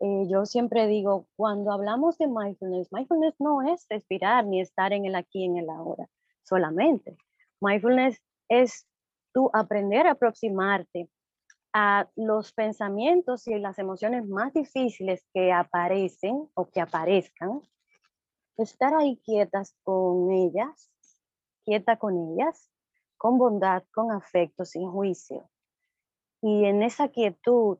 eh, yo siempre digo, cuando hablamos de mindfulness, mindfulness no es respirar ni estar en el aquí, en el ahora solamente. Mindfulness es tú aprender a aproximarte a los pensamientos y las emociones más difíciles que aparecen o que aparezcan, estar ahí quietas con ellas, quieta con ellas, con bondad, con afecto, sin juicio. Y en esa quietud,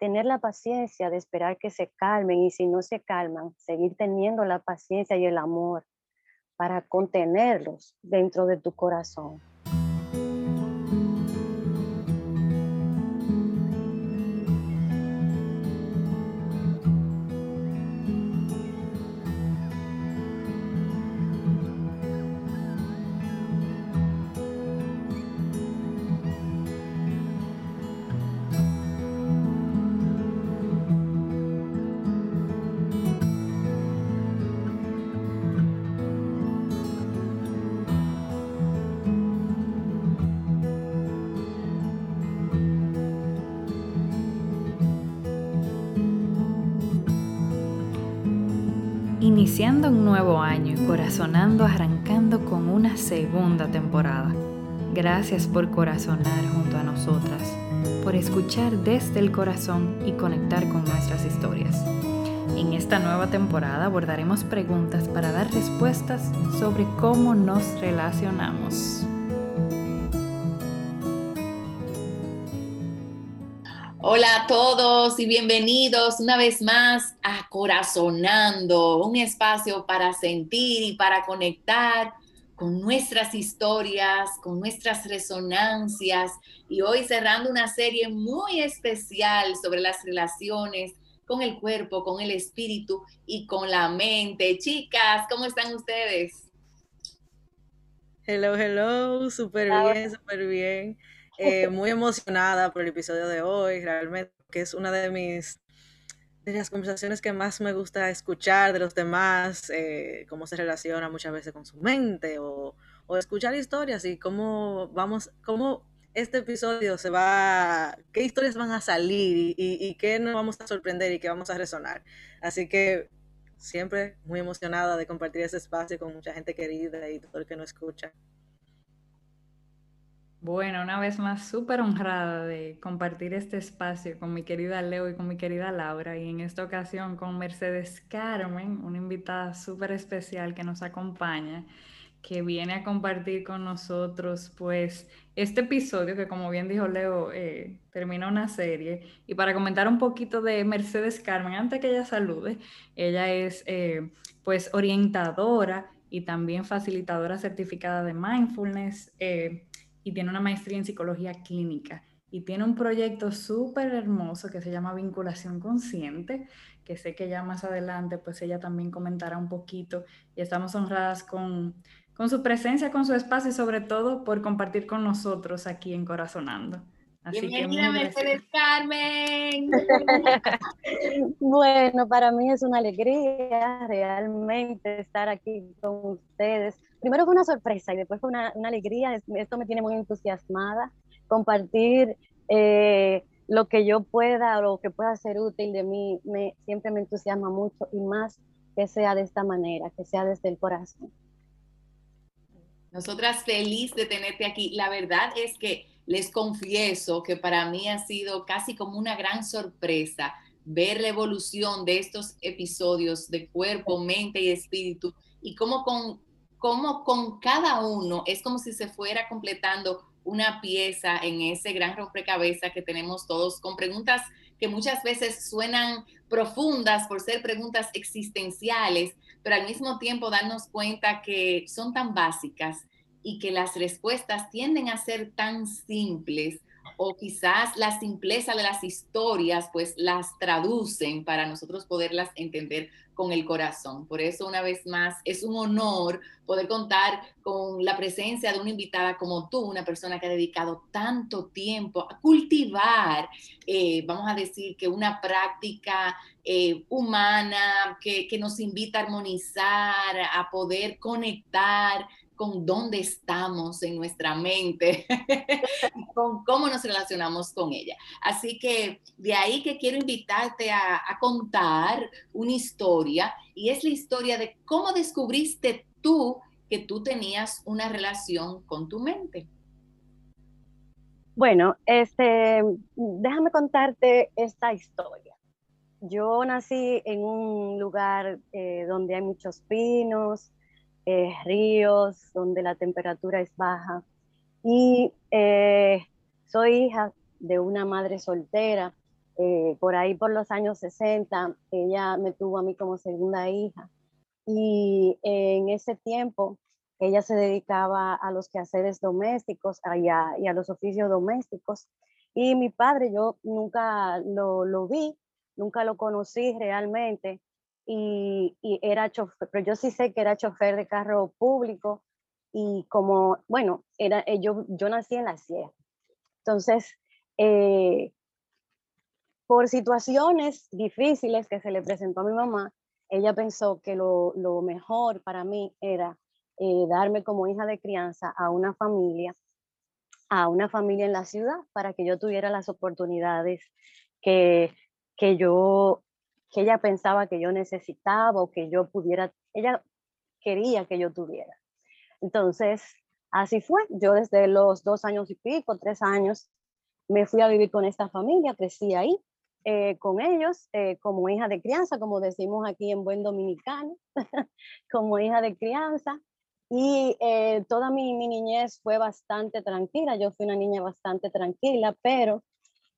tener la paciencia de esperar que se calmen y si no se calman, seguir teniendo la paciencia y el amor para contenerlos dentro de tu corazón. Un nuevo año y corazonando arrancando con una segunda temporada. Gracias por corazonar junto a nosotras, por escuchar desde el corazón y conectar con nuestras historias. En esta nueva temporada abordaremos preguntas para dar respuestas sobre cómo nos relacionamos. Hola a todos y bienvenidos una vez más a Corazonando, un espacio para sentir y para conectar con nuestras historias, con nuestras resonancias y hoy cerrando una serie muy especial sobre las relaciones con el cuerpo, con el espíritu y con la mente. Chicas, ¿cómo están ustedes? Hello, hello, súper bien, súper bien. Eh, muy emocionada por el episodio de hoy, realmente, que es una de mis de las conversaciones que más me gusta escuchar de los demás, eh, cómo se relaciona muchas veces con su mente o, o, escuchar historias y cómo vamos, cómo este episodio se va, qué historias van a salir y, y, y qué nos vamos a sorprender y qué vamos a resonar. Así que siempre muy emocionada de compartir ese espacio con mucha gente querida y todo el que nos escucha. Bueno, una vez más, súper honrada de compartir este espacio con mi querida Leo y con mi querida Laura, y en esta ocasión con Mercedes Carmen, una invitada súper especial que nos acompaña, que viene a compartir con nosotros, pues, este episodio que, como bien dijo Leo, eh, termina una serie. Y para comentar un poquito de Mercedes Carmen, antes que ella salude, ella es, eh, pues, orientadora y también facilitadora certificada de mindfulness. Eh, y tiene una maestría en psicología clínica y tiene un proyecto súper hermoso que se llama Vinculación Consciente, que sé que ya más adelante pues ella también comentará un poquito y estamos honradas con, con su presencia, con su espacio y sobre todo por compartir con nosotros aquí en Corazonando. Así Bienvenida Mercedes Carmen. bueno, para mí es una alegría realmente estar aquí con ustedes. Primero fue una sorpresa y después fue una, una alegría. Esto me tiene muy entusiasmada. Compartir eh, lo que yo pueda o lo que pueda ser útil de mí me, siempre me entusiasma mucho y más que sea de esta manera, que sea desde el corazón. Nosotras feliz de tenerte aquí. La verdad es que les confieso que para mí ha sido casi como una gran sorpresa ver la evolución de estos episodios de cuerpo, mente y espíritu y cómo con, cómo con cada uno es como si se fuera completando una pieza en ese gran rompecabezas que tenemos todos con preguntas que muchas veces suenan profundas por ser preguntas existenciales, pero al mismo tiempo darnos cuenta que son tan básicas y que las respuestas tienden a ser tan simples o quizás la simpleza de las historias pues las traducen para nosotros poderlas entender con el corazón. Por eso una vez más es un honor poder contar con la presencia de una invitada como tú, una persona que ha dedicado tanto tiempo a cultivar, eh, vamos a decir que una práctica eh, humana que, que nos invita a armonizar, a poder conectar con dónde estamos en nuestra mente con cómo nos relacionamos con ella. Así que de ahí que quiero invitarte a, a contar una historia y es la historia de cómo descubriste tú que tú tenías una relación con tu mente. Bueno, este, déjame contarte esta historia. Yo nací en un lugar eh, donde hay muchos pinos, eh, ríos, donde la temperatura es baja. Y eh, soy hija de una madre soltera. por ahí por los años 60, ella me tuvo a mí como segunda hija. Y en ese tiempo, ella se dedicaba a los quehaceres domésticos y a, y a los oficios domésticos. Y mi padre, yo nunca lo, lo vi, nunca lo conocí realmente y, era chofer, pero yo sí sé que era chofer de carro público y como, bueno, era, eh, yo, yo nací en la sierra. Entonces, eh, por situaciones difíciles que se le presentó a mi mamá, ella pensó que lo, lo mejor para mí era eh, darme como hija de crianza a una familia, a una familia en la ciudad, para que yo tuviera las oportunidades que, que yo, que ella pensaba que yo necesitaba o que yo pudiera, ella quería que yo tuviera. Entonces, así fue. Yo desde los dos años y pico, tres años, me fui a vivir con esta familia, crecí ahí. Eh, con ellos eh, como hija de crianza, como decimos aquí en buen dominicano, como hija de crianza. Y eh, toda mi, mi, niñez fue bastante tranquila, yo fui una niña bastante tranquila, pero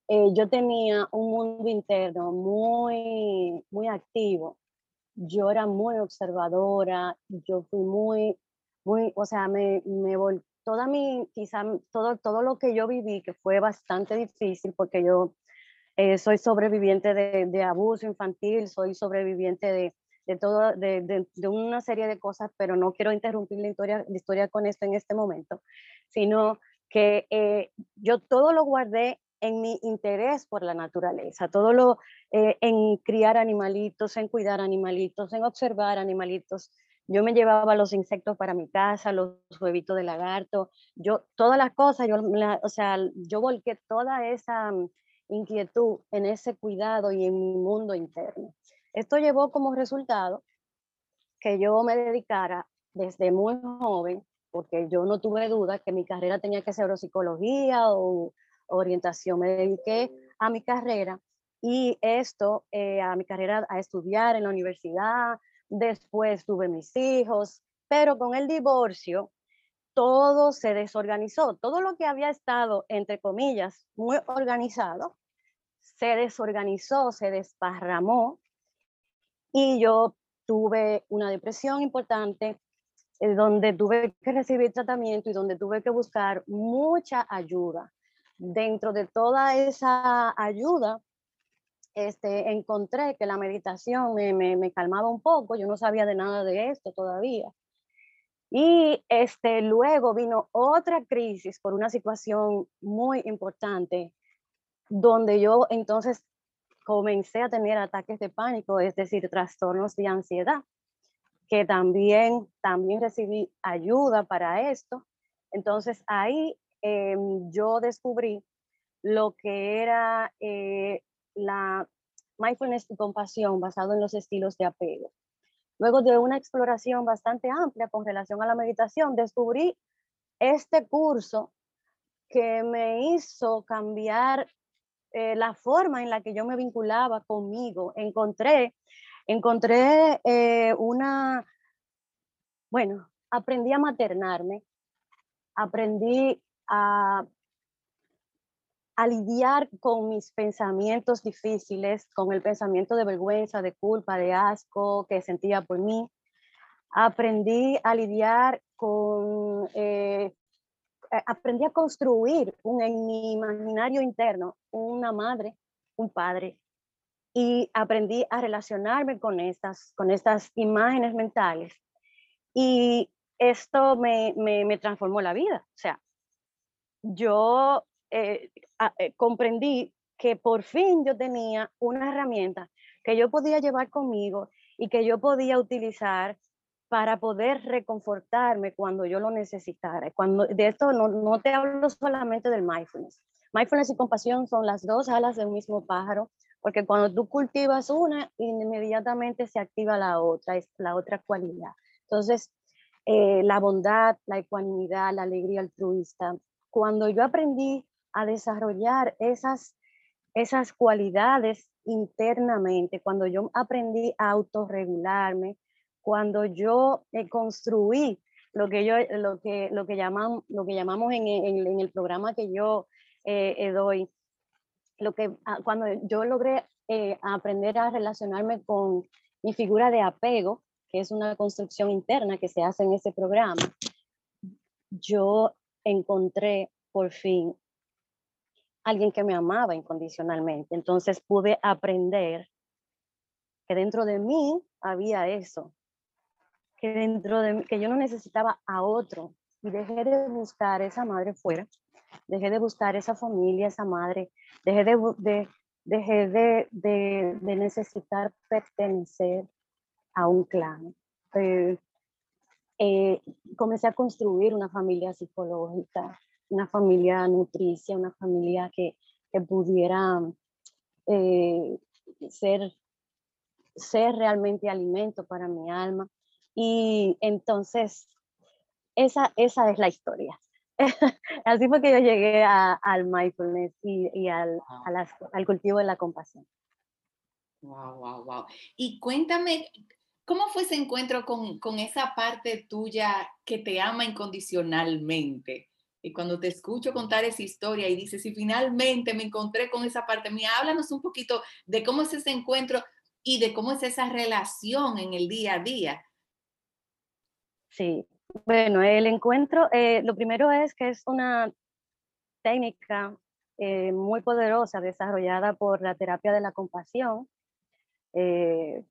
eh, yo tenía un mundo interno muy, muy activo. Yo era muy observadora, yo fui muy, muy, o sea, me, me toda mi, quizá todo, todo lo que yo viví, que fue bastante difícil, porque yo eh, soy sobreviviente de, abuso infantil, soy sobreviviente de, de, todo, de, de, una serie de cosas, pero no quiero interrumpir la historia, la historia con esto en este momento, sino que eh, yo todo lo guardé en mi interés por la naturaleza, todo lo eh, en criar animalitos, en cuidar animalitos, en observar animalitos. Yo me llevaba los insectos para mi casa, los huevitos de lagarto, yo todas las cosas, yo, o sea, yo volqué toda esa mm, inquietud en ese cuidado y en mi mundo interno. Esto llevó como resultado que yo me dedicara desde muy joven, porque yo no tuve duda que mi carrera tenía que ser psicología o orientación. Me dediqué a mi carrera y esto, eh, a mi carrera, a estudiar en la universidad. Después tuve mis hijos, pero con el divorcio todo se desorganizó. Todo lo que había estado, entre comillas, muy organizado, se desorganizó, se desparramó y yo tuve una depresión importante, eh, donde tuve que recibir tratamiento y donde tuve que buscar mucha ayuda. Dentro de toda esa ayuda, este, encontré que la meditación me, me, calmaba un poco, yo no sabía de nada de esto todavía. Y este, luego vino otra crisis por una situación muy importante, donde yo entonces comencé a tener ataques de pánico, es decir, trastornos de ansiedad, que también, también recibí ayuda para esto. Entonces ahí em, yo descubrí lo que era eh, la mindfulness y compasión basado en los estilos de apego. Luego de una exploración bastante amplia con relación a la meditación, descubrí este curso que me hizo cambiar eh, la forma en la que yo me vinculaba conmigo. Encontré, encontré eh, una, bueno, aprendí a maternarme, aprendí a, lidiar con mis pensamientos difíciles, con el pensamiento de vergüenza, de culpa, de asco que sentía por mí. Aprendí a lidiar con eh, eh, aprendí a construir un, en mi imaginario interno una madre, un padre, y aprendí a relacionarme con estas, con estas imágenes mentales. Y esto me, me, transformó la vida. O sea, yo eh, eh, comprendí que por fin yo tenía una herramienta que yo podía llevar conmigo y que yo podía utilizar para poder reconfortarme cuando yo lo necesitara. Cuando, de esto no, no te hablo solamente del mindfulness. Mindfulness y compasión son las dos alas de un mismo pájaro, porque cuando tú cultivas una, inmediatamente se activa la otra, es la otra cualidad. Entonces, eh, la bondad, la ecuanimidad, la alegría altruista. Cuando yo aprendí a desarrollar esas, esas cualidades internamente, cuando yo aprendí a autorregularme, cuando yo eh, construí lo que yo lo que lo que llamamos lo que llamamos en, en, el programa que yo eh, doy lo que ah, cuando yo logré aprender a relacionarme con mi figura de apego que es una construcción interna que se hace en ese programa, yo encontré por fin alguien que me amaba incondicionalmente. Entonces pude aprender que dentro de mí había eso, que dentro de que yo no necesitaba a otro y dejé de buscar esa madre fuera, dejé de buscar esa familia, esa madre, dejé de, de dejé de, de, de necesitar pertenecer a un clan. Eh, comencé a construir una familia psicológica, una familia nutricia, una familia que, que pudiera eh, ser, ser realmente alimento para mi alma. Y entonces, esa, esa es la historia. Así fue que yo llegué a, al mindfulness y, y al, al cultivo de la compasión. Wow, wow, wow. Y cuéntame, ¿Cómo fue ese encuentro con, con, esa parte tuya que te ama incondicionalmente? Y cuando te escucho contar esa historia y dices, y finalmente me encontré con esa parte mía, háblanos un poquito de cómo es ese encuentro y de cómo es esa relación en el día a día. Sí, bueno, el encuentro, eh, lo primero es que es una técnica eh, muy poderosa desarrollada por la terapia de la compasión. Eh,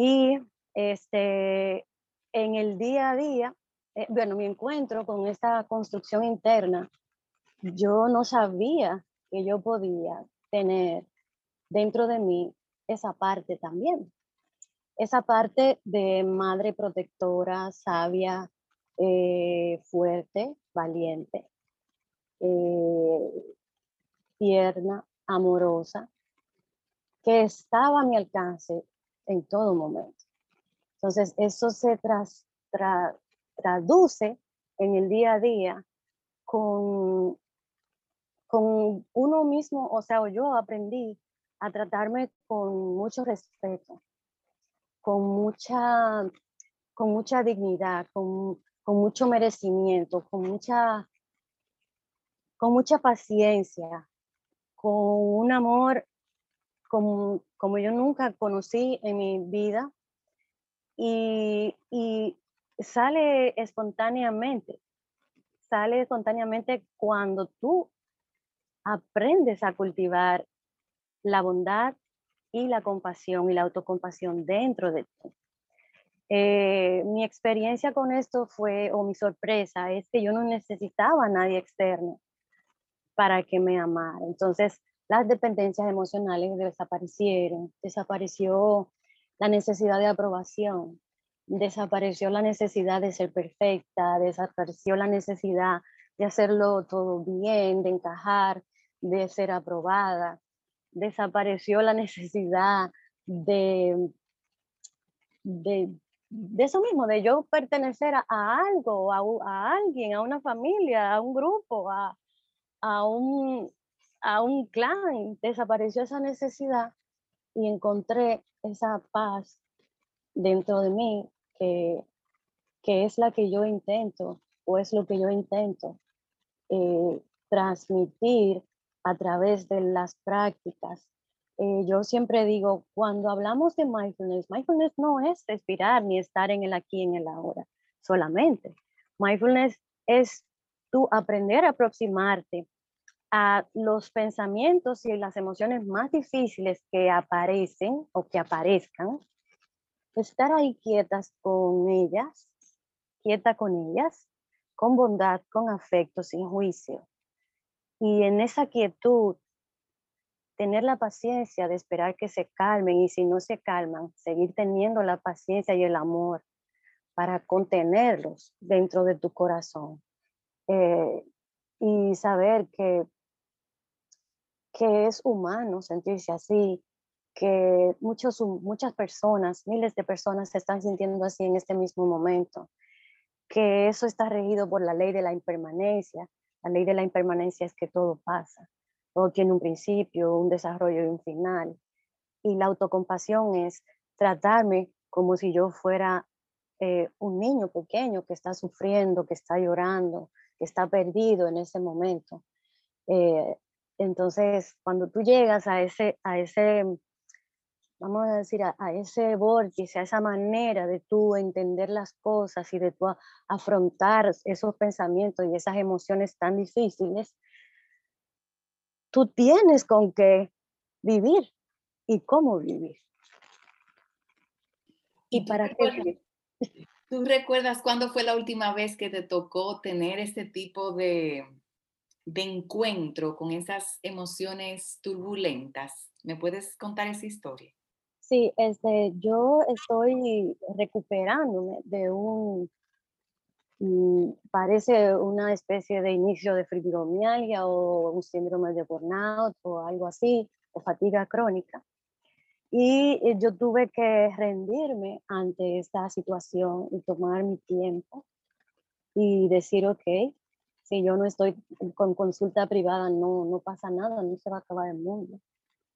y este, en el día a día, eh, bueno, mi encuentro con esta construcción interna, yo no sabía que yo podía tener dentro de mí esa parte también. Esa parte de madre protectora, sabia, eh, fuerte, valiente, eh, tierna, amorosa, que estaba a mi alcance en todo momento. Entonces, eso se traduce en el día a día con, con uno mismo, o sea, yo aprendí a tratarme con mucho respeto, con mucha, con mucha dignidad, con, con mucho merecimiento, con mucha, con mucha paciencia, con un amor como, como yo nunca conocí en mi vida y, sale espontáneamente, sale espontáneamente cuando tú aprendes a cultivar la bondad y la compasión y la autocompasión dentro de ti. Eh, mi experiencia con esto fue, o mi sorpresa, es que yo no necesitaba a nadie externo para que me amara. Entonces, las dependencias emocionales desaparecieron, desapareció la necesidad de aprobación, desapareció la necesidad de ser perfecta, desapareció la necesidad de hacerlo todo bien, de encajar, de ser aprobada, desapareció la necesidad de, de, eso mismo, de yo pertenecer a, algo, a, alguien, a una familia, a un grupo, a, a un, a un clan, desapareció esa necesidad y encontré esa paz dentro de mí que, que es la que yo intento o es lo que yo intento eh, transmitir a través de las prácticas. Eh, yo siempre digo, cuando hablamos de mindfulness, mindfulness no es respirar ni estar en el aquí, en el ahora, solamente. Mindfulness es tú aprender a aproximarte a los pensamientos y las emociones más difíciles que aparecen o que aparezcan, estar ahí quietas con ellas, quieta con ellas, con bondad, con afecto, sin juicio. Y en esa quietud, tener la paciencia de esperar que se calmen y si no se calman, seguir teniendo la paciencia y el amor para contenerlos dentro de tu corazón. Eh, y saber que, que es humano sentirse así, que muchos, muchas personas, miles de personas se están sintiendo así en este mismo momento, que eso está regido por la ley de la impermanencia. La ley de la impermanencia es que todo pasa, todo tiene un principio, un desarrollo y un final. Y la autocompasión es tratarme como si yo fuera eh, un niño pequeño que está sufriendo, que está llorando, que está perdido en ese momento. Eh, entonces, cuando tú llegas a ese, a ese vamos a decir, a, ese vórtice, a esa manera de tú entender las cosas y de tú afrontar esos pensamientos y esas emociones tan difíciles, tú tienes con qué vivir y cómo vivir. ¿Y, para qué ¿Tú recuerdas cuándo fue la última vez que te tocó tener este tipo de, de encuentro con esas emociones turbulentas? ¿Me puedes contar esa historia? Sí, este, yo estoy recuperándome de un, mm, parece una especie de inicio de fibromialgia o un síndrome de burnout o algo así, o fatiga crónica. Y eh, yo tuve que rendirme ante esta situación y tomar mi tiempo y decir, ok, si yo no estoy con consulta privada, no, no pasa nada, no se va a acabar el mundo.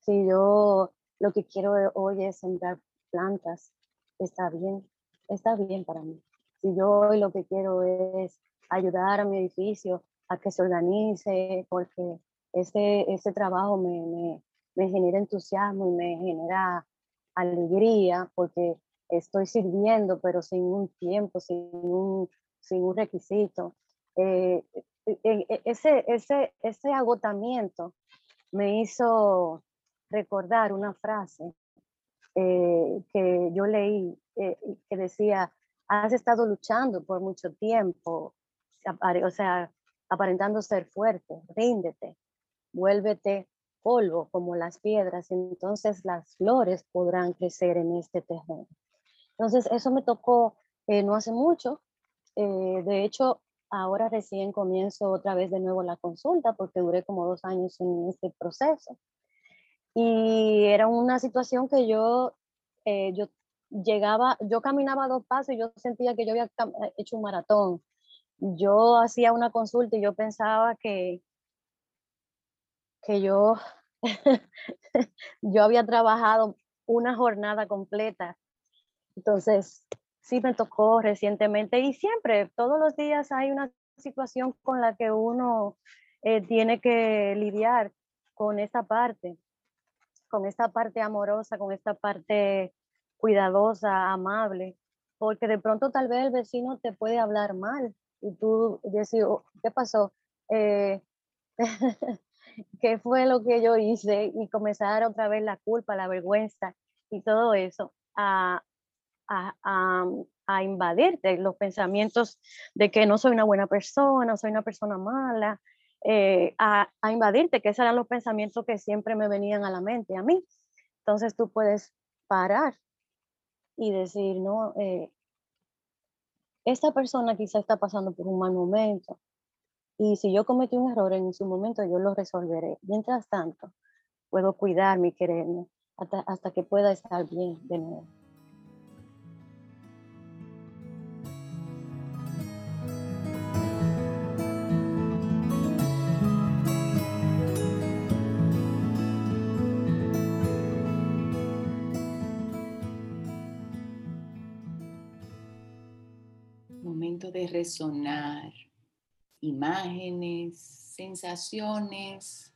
Si yo lo que quiero hoy es sembrar plantas, está bien, está bien para mí. Si yo hoy lo que quiero es ayudar a mi edificio a que se organice, porque ese, ese trabajo me, me, genera entusiasmo y me genera alegría, porque estoy sirviendo, pero sin un tiempo, sin un, sin un requisito. Eh, e, e, e, ese, ese, ese agotamiento me hizo recordar una frase eh, que yo leí eh, que decía, has estado luchando por mucho tiempo, o sea, aparentando ser fuerte, ríndete, vuélvete polvo como las piedras, entonces las flores podrán crecer en este terreno. Entonces, eso me tocó eh, no hace mucho. de hecho, ahora recién comienzo otra vez de nuevo la consulta porque duré como dos años en este proceso. Y era una situación que yo, eh, yo llegaba, yo caminaba dos pasos y yo sentía que yo había eh, hecho un maratón. Yo hacía una consulta y yo pensaba que, que yo, yo había trabajado una jornada completa. Entonces, sí me tocó recientemente y siempre, todos los días hay una situación con la que uno eh, tiene que lidiar con esa parte con esta parte amorosa, con esta parte cuidadosa, amable, porque de pronto tal vez el vecino te puede hablar mal y tú decís, oh, ¿qué pasó? Eh, ¿Qué fue lo que yo hice? Y comenzar otra vez la culpa, la vergüenza y todo eso a, a, a, invadirte los pensamientos de que no soy una buena persona, soy una persona mala, eh, a, invadirte, que esos eran los pensamientos que siempre me venían a la mente, a mí. Entonces tú puedes parar y decir, no, eh, esta persona quizá está pasando por un mal momento y si yo cometí un error en su momento, yo lo resolveré. Mientras tanto, puedo cuidarme y quererme hasta, hasta que pueda estar bien de nuevo. De resonar imágenes, sensaciones,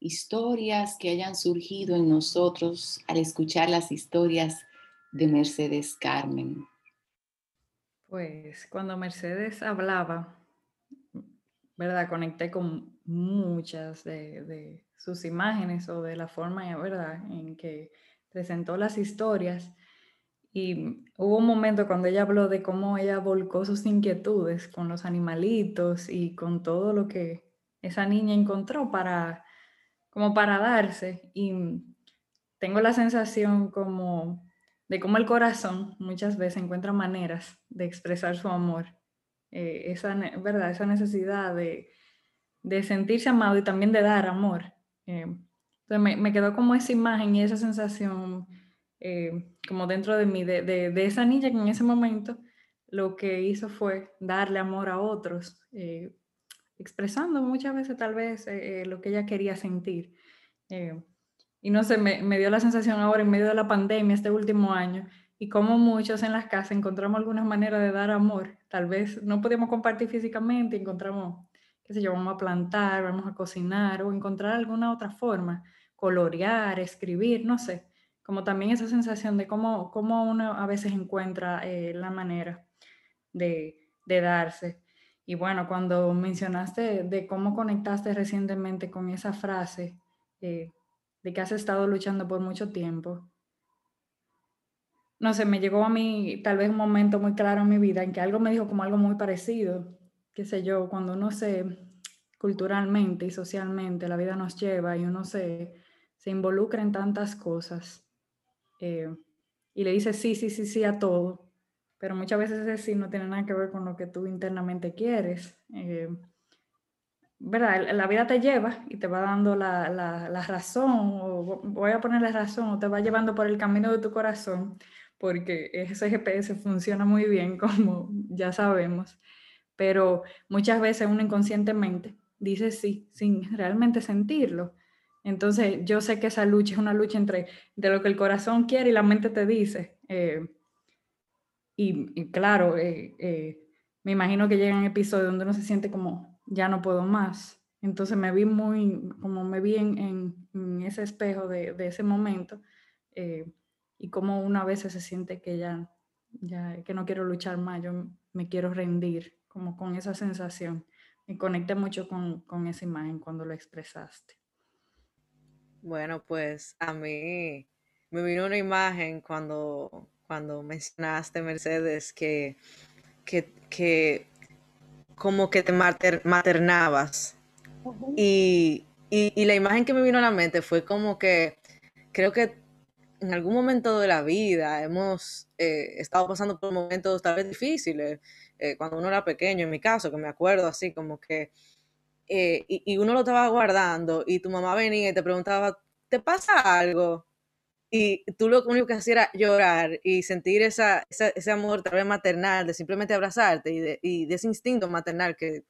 historias que hayan surgido en nosotros al escuchar las historias de Mercedes Carmen. Pues cuando Mercedes hablaba, ¿verdad? Conecté con muchas de, de sus imágenes o de la forma, ¿verdad?, en que presentó las historias. Y hubo un momento cuando ella habló de cómo ella volcó sus inquietudes con los animalitos y con todo lo que esa niña encontró para como para darse y tengo la sensación como de cómo el corazón muchas veces encuentra maneras de expresar su amor, eh, esa, ¿verdad? esa necesidad de, de, sentirse amado y también de dar amor. Eh, entonces me, me, quedó como esa imagen y esa sensación eh, como dentro de mí, de, de, esa niña que en ese momento lo que hizo fue darle amor a otros, expresando muchas veces tal vez lo que ella quería sentir. Y no sé, me, me, dio la sensación ahora en medio de la pandemia, este último año, y como muchos en las casas encontramos algunas maneras de dar amor. Tal vez no podíamos compartir físicamente, encontramos, qué sé yo, vamos a plantar, vamos a cocinar o encontrar alguna otra forma, colorear, escribir, no sé. Como también esa sensación de cómo, cómo uno a veces encuentra eh, la manera de, de darse. Y bueno, cuando mencionaste de cómo conectaste recientemente con esa frase, eh, de que has estado luchando por mucho tiempo. No sé, me llegó a mí tal vez un momento muy claro en mi vida en que algo me dijo como algo muy parecido, qué sé yo, cuando uno se culturalmente y socialmente la vida nos lleva y uno se, se involucra en tantas cosas eh, y le dice sí, sí, sí, sí a todo, pero muchas veces ese sí no tiene nada que ver con lo que tú internamente quieres. Eh, ¿verdad? La vida te lleva y te va dando la, la, razón, o voy a ponerle razón, o te va llevando por el camino de tu corazón, porque ese GPS funciona muy bien, como ya sabemos, pero muchas veces uno inconscientemente dice sí, sin realmente sentirlo. Entonces yo sé que esa lucha es una lucha entre de lo que el corazón quiere y la mente te dice. Eh, y, claro, eh, eh, me imagino que llegan episodios donde uno se siente como ya no puedo más. Entonces me vi muy, como me vi en, ese espejo de, ese momento y como una vez se siente que ya, ya, que no quiero luchar más, yo me quiero rendir, como con esa sensación. Me conecté mucho con, con esa imagen cuando lo expresaste. Bueno, pues a mí me vino una imagen cuando, cuando mencionaste, Mercedes, que, que, que como que te maternabas. y, y, la imagen que me vino a la mente fue como que creo que en algún momento de la vida hemos eh, estado pasando por momentos tal vez difíciles, eh, cuando uno era pequeño, en mi caso, que me acuerdo así como que, eh, y, y, uno lo estaba guardando y tu mamá venía y te preguntaba, ¿te pasa algo? y tú lo único que hacías era llorar y sentir esa, ese amor tal vez maternal, de simplemente abrazarte y de, y de ese instinto maternal que,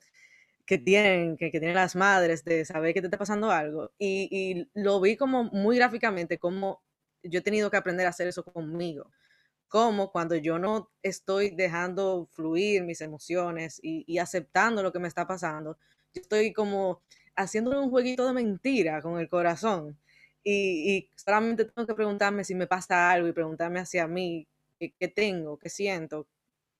que tienen, que, que, tienen las madres de saber que te está pasando algo. Y, y, lo vi como muy gráficamente, como yo he tenido que aprender a hacer eso conmigo. Como cuando yo no estoy dejando fluir mis emociones y, y aceptando lo que me está pasando, yo estoy como haciendo un jueguito de mentira con el corazón y, solamente tengo que preguntarme si me pasa algo y preguntarme hacia mí qué, tengo, qué siento,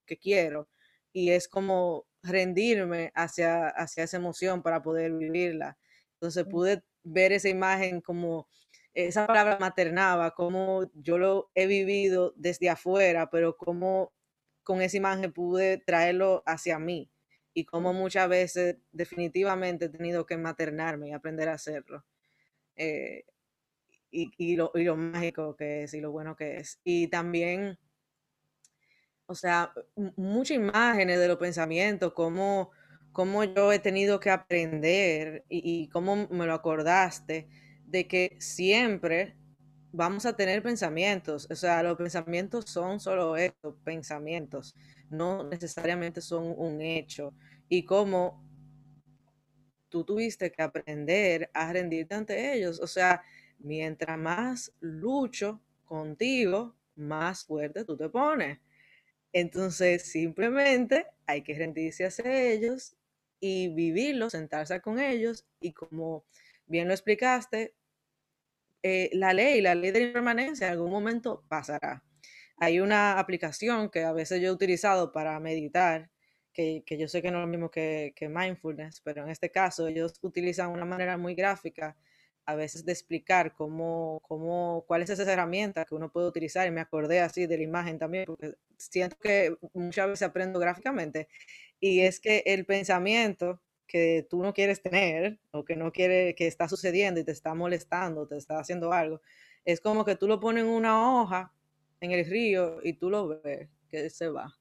qué quiero. Y es como rendirme hacia, hacia esa emoción para poder vivirla. Entonces pude ver esa imagen como esa palabra maternaba, como yo lo he vivido desde afuera, pero como con esa imagen pude traerlo hacia mí y como muchas veces definitivamente he tenido que maternarme y aprender a hacerlo. Eh, y, lo, y, lo, mágico que es y lo bueno que es. Y también, o sea, muchas imágenes de los pensamientos, cómo, cómo yo he tenido que aprender y, y cómo me lo acordaste de que siempre vamos a tener pensamientos. O sea, los pensamientos son solo estos pensamientos, no necesariamente son un hecho. Y cómo tú tuviste que aprender a rendirte ante ellos. O sea, mientras más lucho contigo, más fuerte tú te pones. Entonces, simplemente hay que rendirse hacia ellos y vivirlo, sentarse con ellos y como bien lo explicaste, eh, la ley, la ley de la impermanencia en algún momento pasará. Hay una aplicación que a veces yo he utilizado para meditar, que, que yo sé que no es lo mismo que, que mindfulness, pero en este caso ellos utilizan una manera muy gráfica a veces de explicar cómo, cómo, cuál es esa herramienta que uno puede utilizar. Y me acordé así de la imagen también, porque siento que muchas veces aprendo gráficamente. Y es que el pensamiento que tú no quieres tener o que no quiere que está sucediendo y te está molestando, te está haciendo algo, es como que tú lo pones en una hoja en el río y tú lo ves que se va.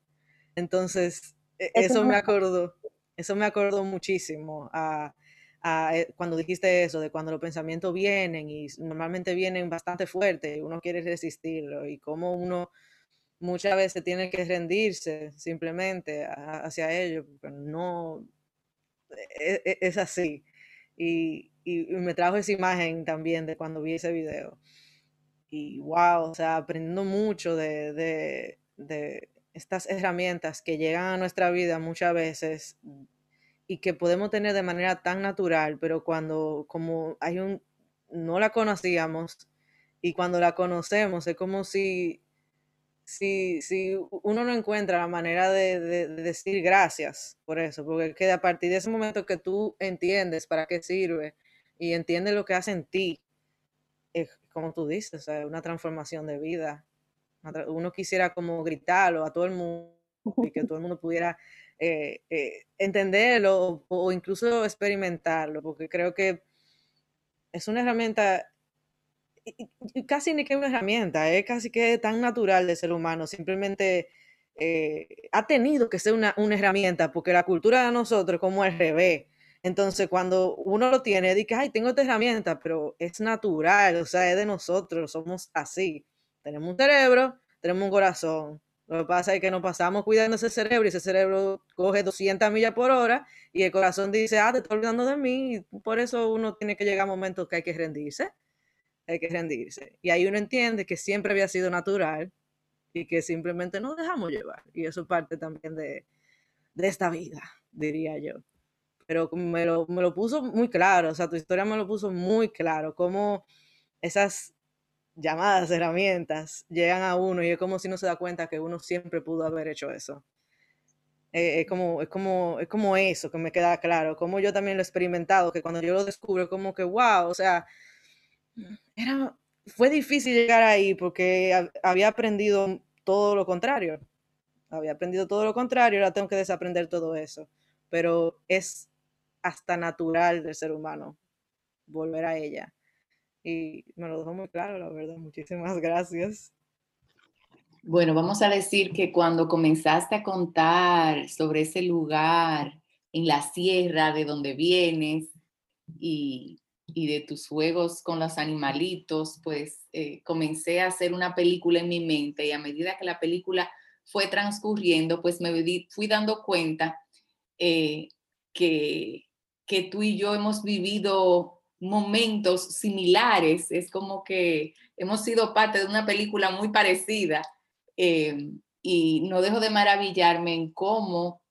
Entonces, e, eso, me acordó, eso me acordó muchísimo a, eh, cuando dijiste eso, de cuando los pensamientos vienen y normalmente vienen bastante fuertes, uno quiere resistirlo y cómo uno muchas veces tiene que rendirse simplemente hacia ello, porque no e, e, es, así. Y, me trajo esa imagen también de cuando vi ese video. Y wow, o sea, aprendiendo mucho de estas herramientas que llegan a nuestra vida muchas veces y que podemos tener de manera tan natural, pero cuando como hay un, no la conocíamos y cuando la conocemos es como si, si, si uno no encuentra la manera de, decir gracias por eso, porque que a partir de ese momento que tú entiendes para qué sirve y entiendes lo que hace en ti, es como tú dices, una transformación de vida. Uno quisiera como gritarlo a todo el mundo y que todo el mundo pudiera eh, eh, entenderlo o, incluso experimentarlo, porque creo que es una herramienta, y, casi ni que una herramienta, es casi que tan natural del ser humano, simplemente eh, ha tenido que ser una, una, herramienta, porque la cultura de nosotros como el revés. Entonces, cuando uno lo tiene, dice, ay, tengo esta herramienta, pero es natural, o sea, es de nosotros, somos así. Tenemos un cerebro, tenemos un corazón, lo que pasa es que nos pasamos cuidando ese cerebro y ese cerebro coge 200 millas por hora y el corazón dice, ah, te estoy olvidando de mí. Por eso uno tiene que llegar a momentos que hay que rendirse. Hay que rendirse. Y ahí uno entiende que siempre había sido natural y que simplemente nos dejamos llevar. Y eso es parte también de, de esta vida, diría yo. Pero me lo, me lo puso muy claro, o sea, tu historia me lo puso muy claro, cómo esas llamadas herramientas llegan a uno y es como si no se da cuenta que uno siempre pudo haber hecho eso. Eh, es, como, es, como, es como eso que me queda claro, como yo también lo he experimentado, que cuando yo lo descubro, como que, wow, o sea, era, fue difícil llegar ahí porque había aprendido todo lo contrario. Había aprendido todo lo contrario, ahora tengo que desaprender todo eso. Pero es hasta natural del ser humano volver a ella y me lo dejó muy claro, la verdad. Muchísimas gracias. Bueno, vamos a decir que cuando comenzaste a contar sobre ese lugar en la sierra de donde vienes y, y de tus juegos con los animalitos, pues eh, comencé a hacer una película en mi mente y a medida que la película fue transcurriendo, pues me fui dando cuenta eh, que, tú y yo hemos vivido momentos similares, es como que hemos sido parte de una película muy parecida eh, y no dejo de maravillarme en cómo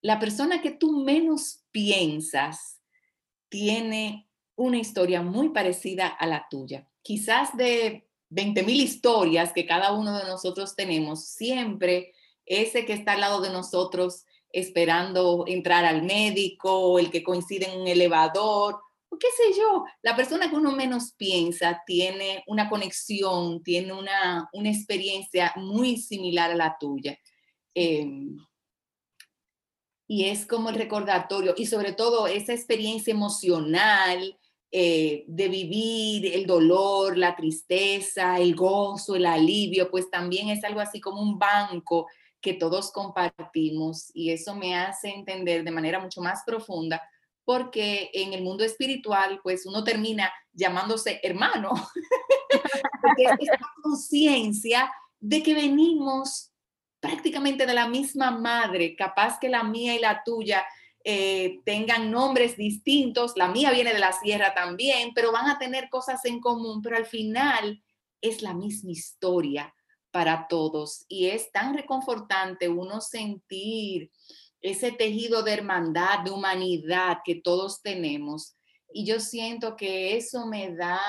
la persona que tú menos piensas tiene una historia muy parecida a la tuya. Quizás de 20 mil historias que cada uno de nosotros tenemos, siempre ese que está al lado de nosotros esperando entrar al médico, el que coincide en un elevador qué sé yo, la persona que uno menos piensa tiene una conexión, tiene una, experiencia muy similar a la tuya. Em, y es como el recordatorio y sobre todo esa experiencia emocional eh, de vivir el dolor, la tristeza, el gozo, el alivio, pues también es algo así como un banco que todos compartimos y eso me hace entender de manera mucho más profunda porque en el mundo espiritual, pues uno termina llamándose hermano, porque es esta conciencia de que venimos prácticamente de la misma madre, capaz que la mía y la tuya eh, tengan nombres distintos, la mía viene de la sierra también, pero van a tener cosas en común, pero al final es la misma historia para todos y es tan reconfortante uno sentir ese tejido de hermandad, de humanidad que todos tenemos. Y yo siento que eso me da,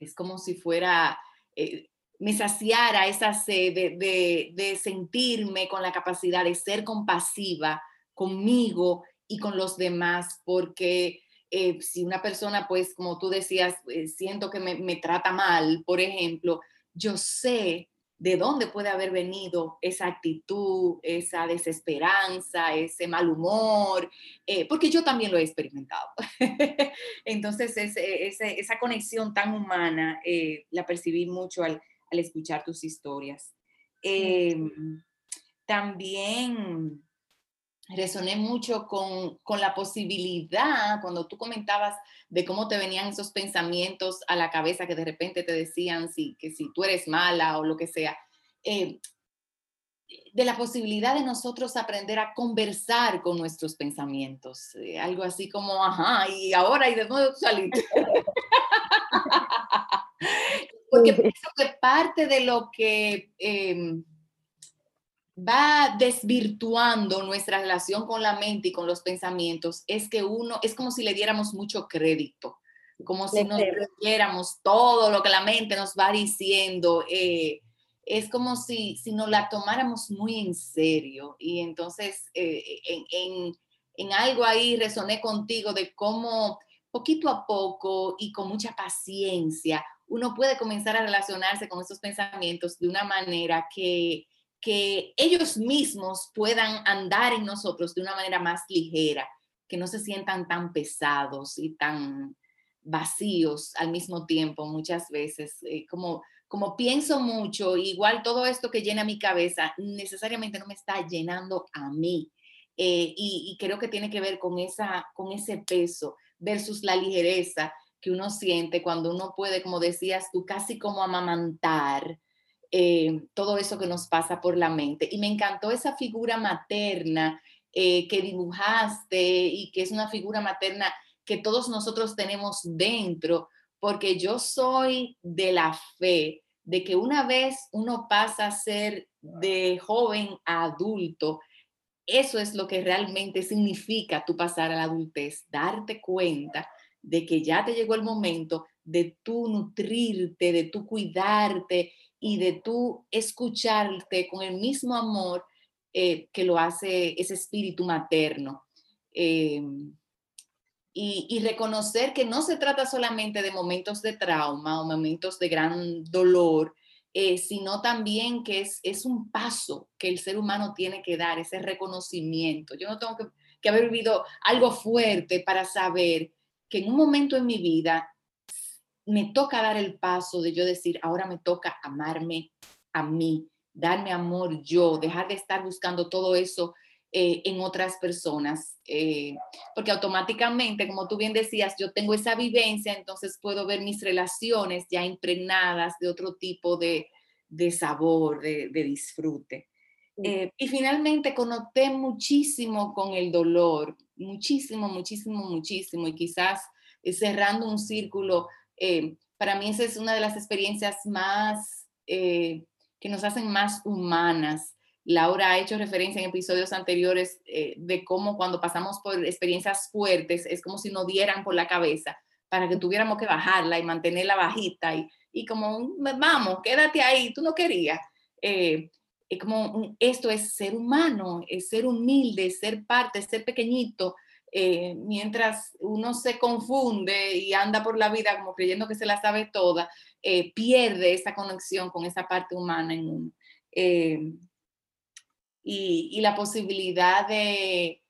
es como si fuera, eh, me saciara esa sed de, sentirme con la capacidad de ser compasiva conmigo y con los demás, porque eh, si una persona, pues como tú decías, eh, siento que me, me trata mal, por ejemplo, yo sé de dónde puede haber venido esa actitud, esa desesperanza, ese mal humor, eh, porque yo también lo he experimentado. Entonces, esa conexión tan humana eh, la percibí mucho al, escuchar tus historias. Em, también resoné mucho con, con, la posibilidad, cuando tú comentabas de cómo te venían esos pensamientos a la cabeza que de repente te decían si, que si tú eres mala o lo que sea, eh, de la posibilidad de nosotros aprender a conversar con nuestros pensamientos, eh, algo así como, ajá, y ahora y de nuevo salir. Porque pienso que parte de lo que... Em, va desvirtuando nuestra relación con la mente y con los pensamientos es que uno, es como si le diéramos mucho crédito, como si nos creyéramos todo lo que la mente nos va diciendo. Eh, es como si, si nos la tomáramos muy en serio. Y entonces eh, en, en, en algo ahí resoné contigo de cómo poquito a poco y con mucha paciencia uno puede comenzar a relacionarse con estos pensamientos de una manera que que ellos mismos puedan andar en nosotros de una manera más ligera, que no se sientan tan pesados y tan vacíos al mismo tiempo muchas veces. Eh, como, como pienso mucho, igual todo esto que llena mi cabeza necesariamente no me está llenando a mí. Eh, y, y, creo que tiene que ver con, esa, con ese peso versus la ligereza que uno siente cuando uno puede, como decías tú, casi como amamantar eh, todo eso que nos pasa por la mente. Y me encantó esa figura materna eh, que dibujaste y que es una figura materna que todos nosotros tenemos dentro, porque yo soy de la fe de que una vez uno pasa a ser de joven a adulto, eso es lo que realmente significa tu pasar a la adultez, darte cuenta de que ya te llegó el momento de tú nutrirte, de tú cuidarte y de tú escucharte con el mismo amor eh, que lo hace ese espíritu materno. Em, y, reconocer que no se trata solamente de momentos de trauma o momentos de gran dolor, eh, sino también que es, es un paso que el ser humano tiene que dar, ese reconocimiento. Yo no tengo que haber vivido algo fuerte para saber que en un momento en mi vida me toca dar el paso de yo decir, ahora me toca amarme a mí, darme amor yo, dejar de estar buscando todo eso eh, en otras personas, eh, porque automáticamente, como tú bien decías, yo tengo esa vivencia, entonces puedo ver mis relaciones ya impregnadas de otro tipo de, sabor, de, disfrute. Eh, y finalmente conecté muchísimo con el dolor, muchísimo, muchísimo, muchísimo, y quizás cerrando un círculo, eh, para mí esa es una de las experiencias más eh, que nos hacen más humanas. Laura ha hecho referencia en episodios anteriores eh, de cómo cuando pasamos por experiencias fuertes es como si nos dieran por la cabeza para que tuviéramos que bajarla y mantenerla bajita y, como, vamos, quédate ahí, tú no querías. como esto es ser humano, es ser humilde, ser parte, ser pequeñito, eh, mientras uno se confunde y anda por la vida como creyendo que se la sabe toda, eh, pierde esa conexión con esa parte humana en uno. Eh, y, la posibilidad de,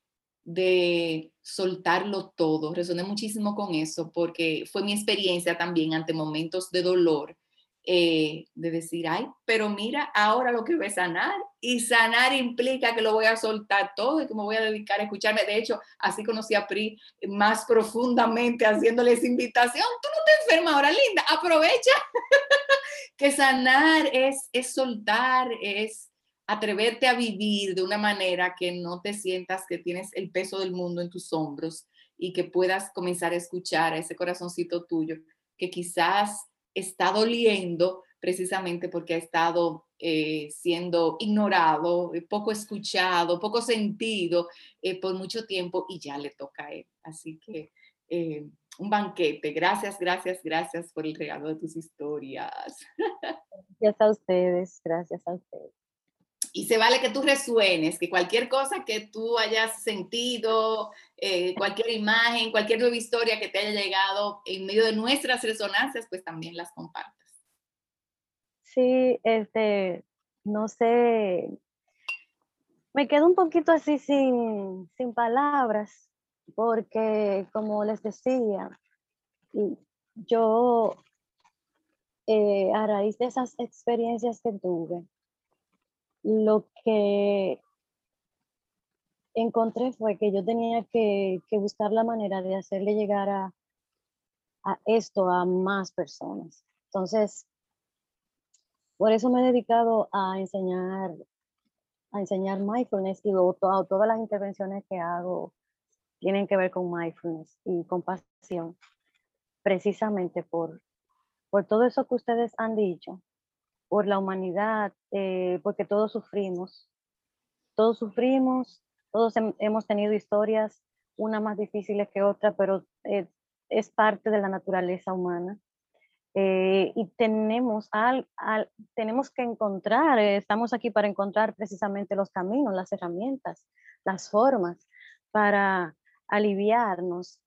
de soltarlo todo. Resoné muchísimo con eso porque fue mi experiencia también ante momentos de dolor eh, de decir, ay, pero mira, ahora lo que voy a sanar, y sanar implica que lo voy a soltar todo y que me voy a dedicar a escucharme. De hecho, así conocí a Pri más profundamente haciéndoles invitación. Tú no te enfermas ahora, linda, aprovecha. que sanar es, es soltar, es atreverte a vivir de una manera que no te sientas que tienes el peso del mundo en tus hombros y que puedas comenzar a escuchar a ese corazoncito tuyo que quizás está doliendo precisamente porque ha estado eh, siendo ignorado, eh, poco escuchado, poco sentido eh, por mucho tiempo y ya le toca a él. Así que un banquete. Gracias, gracias, gracias por el regalo de tus historias. Gracias a ustedes, gracias a ustedes y se vale que tú resuenes, que cualquier cosa que tú hayas sentido, eh, cualquier imagen, cualquier nueva historia que te haya llegado en medio de nuestras resonancias, pues también las compartas. Sí, este, no sé, me quedo un poquito así sin, sin palabras, porque como les decía, yo eh, a raíz de esas experiencias que tuve, lo que encontré fue que yo tenía que, buscar la manera de hacerle llegar a, esto a más personas. Entonces, por eso me he dedicado a enseñar, a enseñar mindfulness y todas las intervenciones que hago tienen que ver con mindfulness y compasión, precisamente por por todo eso que ustedes han dicho, por la humanidad, eh, porque todos sufrimos, todos sufrimos, todos hemos tenido historias, una más difíciles que otra, pero eh, es parte de la naturaleza humana. Eh, y tenemos, al, tenemos que encontrar, estamos aquí para encontrar precisamente los caminos, las herramientas, las formas para aliviarnos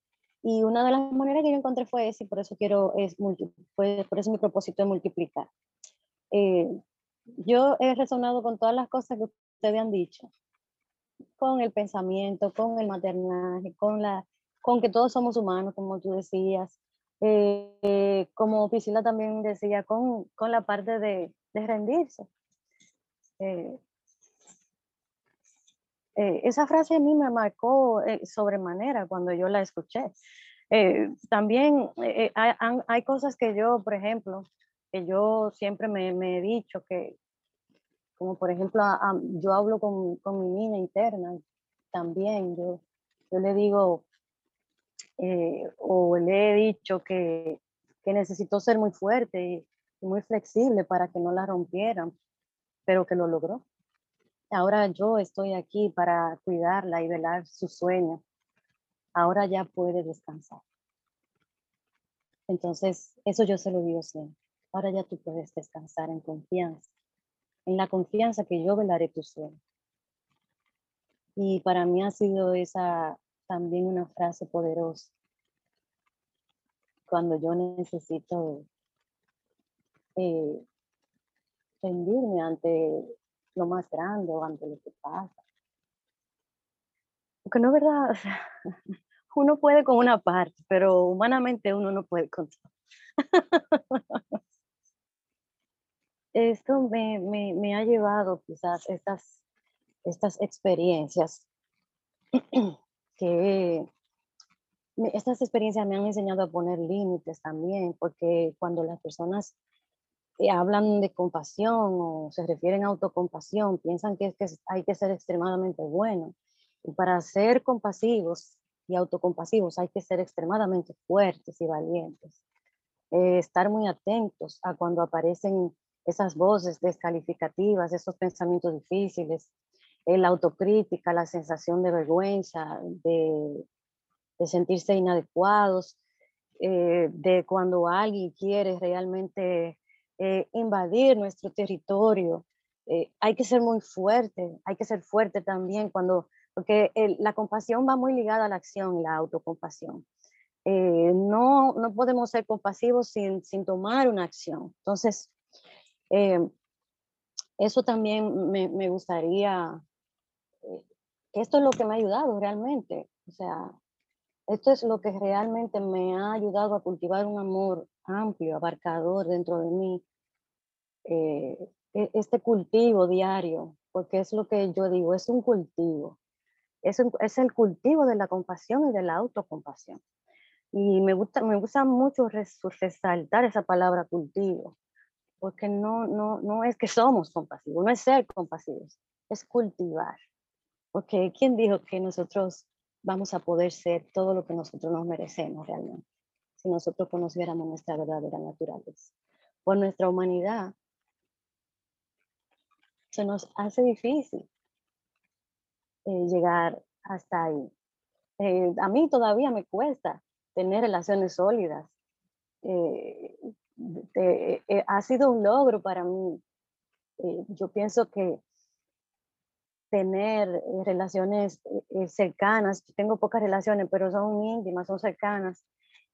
y una de las maneras que yo encontré fue esa y por eso quiero, es por eso mi propósito de multiplicar. Eh, yo he resonado con todas las cosas que ustedes han dicho, con el pensamiento, con el maternaje, con, la, con que todos somos humanos, como tú decías, eh, como Priscila también decía, con, con la parte de, de rendirse. Eh, eh, esa frase a mí me marcó eh, sobremanera cuando yo la escuché. Eh, también hay, cosas que yo, por ejemplo, que yo siempre me, he dicho que, como por ejemplo, yo hablo con, mi niña interna también, yo, yo le digo, o le he dicho que, que necesitó ser muy fuerte y muy flexible para que no la rompieran, pero que lo logró. Ahora yo estoy aquí para cuidarla y velar su sueño. Ahora ya puede descansar. Entonces, eso yo se lo digo siempre. Ahora ya tú puedes descansar en confianza, en la confianza que yo velaré tu sueño. Y para mí ha sido esa también una frase poderosa. Cuando yo necesito eh, rendirme ante lo más grande o ante lo que pasa. Porque no es verdad, uno puede con una parte, pero humanamente uno no puede con todo. Esto me, ha llevado quizás estas, estas experiencias que estas experiencias me han enseñado a poner límites también, porque cuando las personas hablan de compasión o se refieren a autocompasión, piensan que, es que hay que ser extremadamente bueno. Y para ser compasivos y autocompasivos hay que ser extremadamente fuertes y valientes. Eh, estar muy atentos a cuando aparecen esas voces descalificativas, esos pensamientos difíciles, la autocrítica, la sensación de vergüenza, de, de sentirse inadecuados, eh, de cuando alguien quiere realmente eh, invadir nuestro territorio. Eh, hay que ser muy fuerte, hay que ser fuerte también cuando, porque la compasión va muy ligada a la acción, la autocompasión. Eh, no, no podemos ser compasivos sin, sin tomar una acción. Entonces, eso también me, me gustaría, esto es lo que me ha ayudado realmente, o sea, esto es lo que realmente me ha ayudado a cultivar un amor amplio, abarcador dentro de mí, eh, e-, este cultivo diario, porque es lo que yo digo, es un cultivo. Es, es el cultivo de la compasión y de la autocompasión. Y me gusta, me gusta mucho resaltar esa palabra cultivo, porque no, no, no es que somos compasivos, no es ser compasivos, es cultivar. Porque ¿quién dijo que nosotros vamos a poder ser todo lo que nosotros nos merecemos realmente? Si nosotros conociéramos nuestra verdadera naturaleza. Por nuestra humanidad, se nos hace difícil eh, llegar hasta ahí. Eh, a mí todavía me cuesta tener relaciones sólidas. Eh, ha sido un logro para mí. yo pienso que tener relaciones cercanas, tengo pocas relaciones, pero son íntimas, son cercanas.